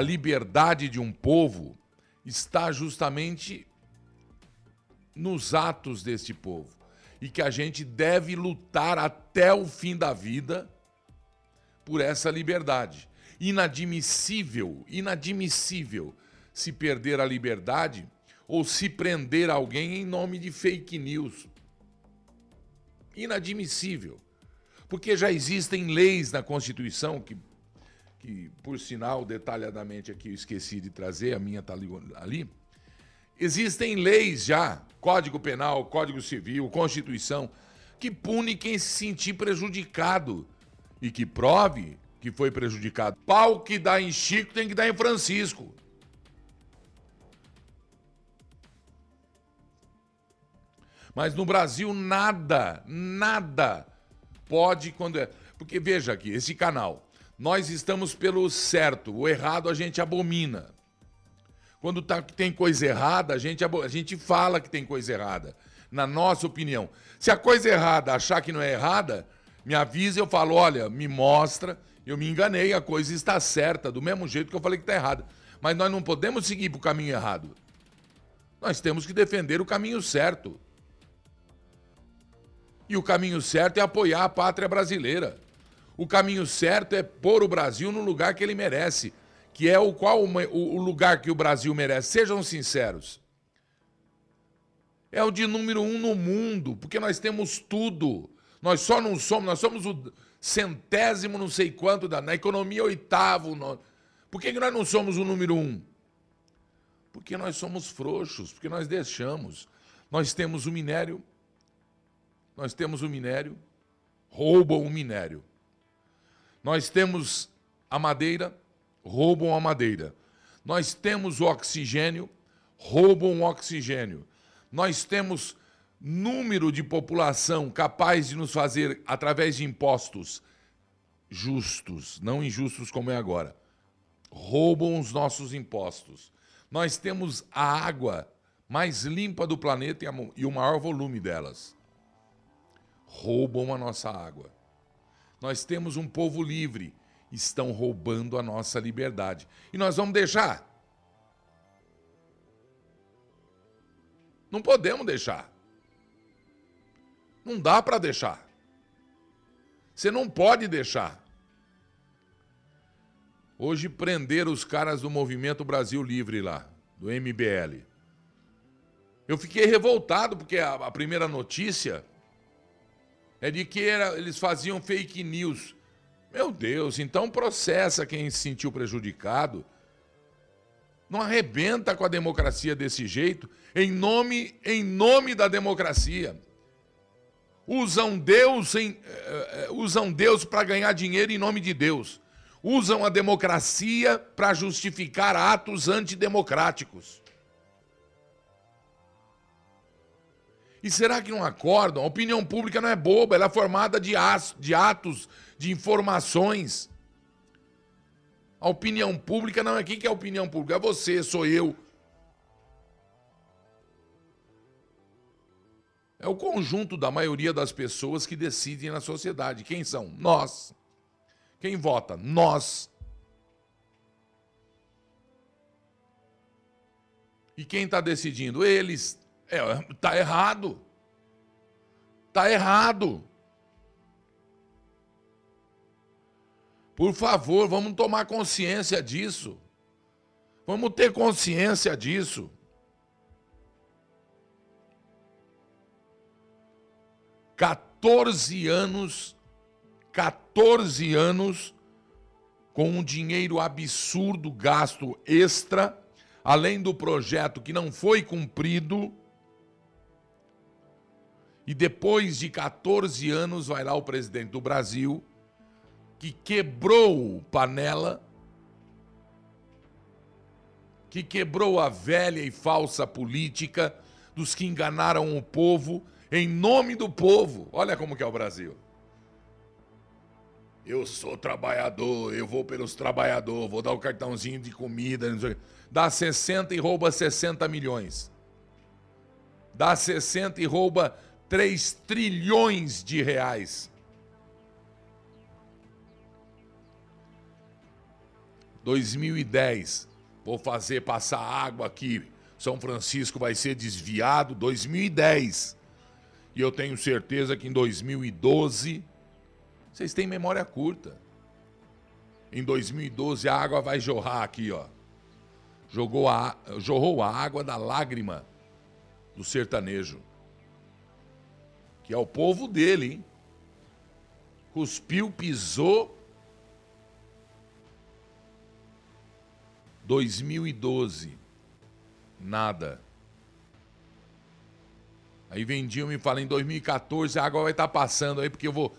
a liberdade de um povo está justamente nos atos deste povo e que a gente deve lutar até o fim da vida por essa liberdade. Inadmissível, inadmissível se perder a liberdade ou se prender alguém em nome de fake news. Inadmissível. Porque já existem leis na Constituição que que por sinal, detalhadamente aqui eu esqueci de trazer, a minha está ali. Existem leis já, Código Penal, Código Civil, Constituição, que pune quem se sentir prejudicado e que prove que foi prejudicado. Pau que dá em Chico tem que dar em Francisco. Mas no Brasil nada, nada pode quando é. Porque veja aqui, esse canal, nós estamos pelo certo, o errado a gente abomina. Quando tá, tem coisa errada, a gente, a gente fala que tem coisa errada, na nossa opinião. Se a coisa errada achar que não é errada, me avisa, eu falo, olha, me mostra, eu me enganei, a coisa está certa, do mesmo jeito que eu falei que está errada. Mas nós não podemos seguir para o caminho errado. Nós temos que defender o caminho certo. E o caminho certo é apoiar a pátria brasileira. O caminho certo é pôr o Brasil no lugar que ele merece, que é o qual o lugar que o Brasil merece. Sejam sinceros. É o de número um no mundo, porque nós temos tudo. Nós só não somos, nós somos o centésimo não sei quanto da, na economia oitavo. No... Por que, que nós não somos o número um? Porque nós somos frouxos, porque nós deixamos. Nós temos o minério, nós temos o minério, roubam o minério. Nós temos a madeira, roubam a madeira. Nós temos o oxigênio, roubam o oxigênio. Nós temos número de população capaz de nos fazer, através de impostos justos, não injustos como é agora, roubam os nossos impostos. Nós temos a água mais limpa do planeta e o maior volume delas. Roubam a nossa água. Nós temos um povo livre. Estão roubando a nossa liberdade. E nós vamos deixar? Não podemos deixar. Não dá para deixar. Você não pode deixar. Hoje prenderam os caras do Movimento Brasil Livre lá, do MBL. Eu fiquei revoltado porque a, a primeira notícia é de que era, eles faziam fake news. Meu Deus, então processa quem se sentiu prejudicado. Não arrebenta com a democracia desse jeito, em nome, em nome da democracia. Usam Deus, uh, usam Deus para ganhar dinheiro em nome de Deus. Usam a democracia para justificar atos antidemocráticos. E será que não acordam? A opinião pública não é boba, ela é formada de, de atos, de informações. A opinião pública não é quem que é a opinião pública? É você, sou eu. É o conjunto da maioria das pessoas que decidem na sociedade. Quem são? Nós. Quem vota? Nós. E quem está decidindo? Eles. É, tá errado. Tá errado. Por favor, vamos tomar consciência disso. Vamos ter consciência disso. Quatorze anos, 14 anos com um dinheiro absurdo gasto extra, além do projeto que não foi cumprido e depois de 14 anos, vai lá o presidente do Brasil, que quebrou panela, que quebrou a velha e falsa política dos que enganaram o povo em nome do povo. Olha como que é o Brasil. Eu sou trabalhador, eu vou pelos trabalhadores, vou dar o cartãozinho de comida, dá 60 e rouba 60 milhões. Dá 60 e rouba 3 trilhões de reais. 2010, vou fazer passar água aqui. São Francisco vai ser desviado. 2010. E eu tenho certeza que em 2012, vocês têm memória curta. Em 2012 a água vai jorrar aqui, ó. Jogou a, jorrou a água da lágrima do sertanejo. Que é o povo dele, hein? Cuspiu, pisou. 2012. Nada. Aí vendiam e falam, em 2014 a água vai estar tá passando aí, porque eu vou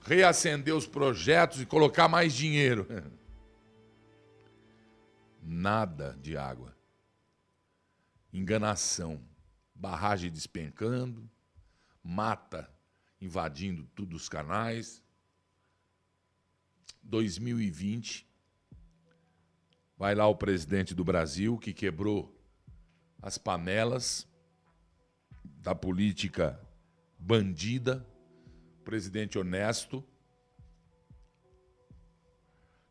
reacender os projetos e colocar mais dinheiro. Nada de água. Enganação. Barragem despencando, mata invadindo todos os canais. 2020, vai lá o presidente do Brasil que quebrou as panelas da política bandida, presidente honesto,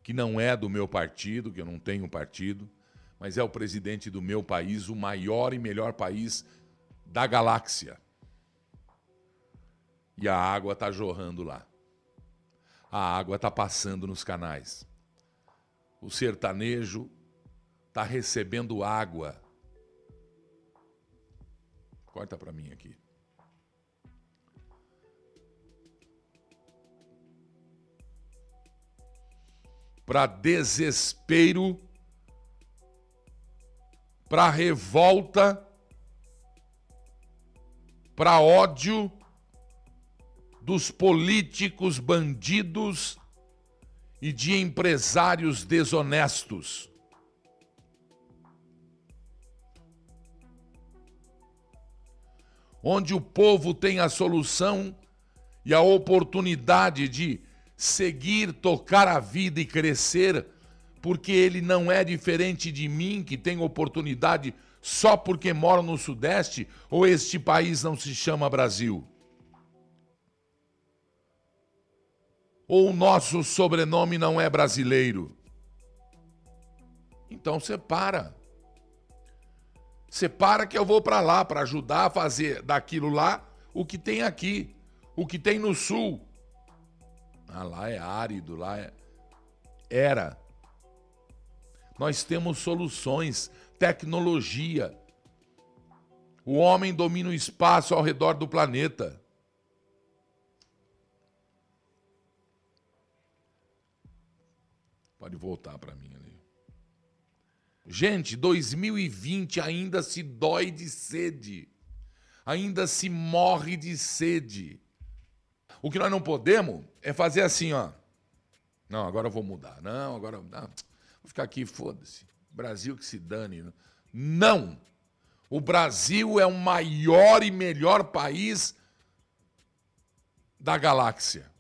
que não é do meu partido, que eu não tenho partido, mas é o presidente do meu país, o maior e melhor país da galáxia. E a água está jorrando lá. A água está passando nos canais. O sertanejo está recebendo água. Corta para mim aqui. Para desespero, para revolta, para ódio dos políticos bandidos e de empresários desonestos. Onde o povo tem a solução e a oportunidade de seguir, tocar a vida e crescer, porque ele não é diferente de mim, que tem oportunidade só porque moro no Sudeste, ou este país não se chama Brasil? Ou o nosso sobrenome não é brasileiro? Então separa. Separa que eu vou para lá para ajudar a fazer daquilo lá o que tem aqui, o que tem no sul. Ah, lá é árido, lá é era. Nós temos soluções, tecnologia. O homem domina o espaço ao redor do planeta. Pode voltar para mim ali. Gente, 2020 ainda se dói de sede. Ainda se morre de sede. O que nós não podemos é fazer assim, ó. Não, agora eu vou mudar. Não, agora não, vou ficar aqui, foda-se. Brasil que se dane. Não. O Brasil é o maior e melhor país da galáxia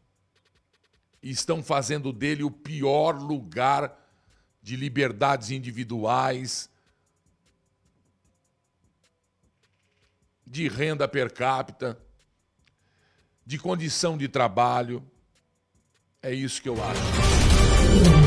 estão fazendo dele o pior lugar de liberdades individuais, de renda per capita, de condição de trabalho. É isso que eu acho.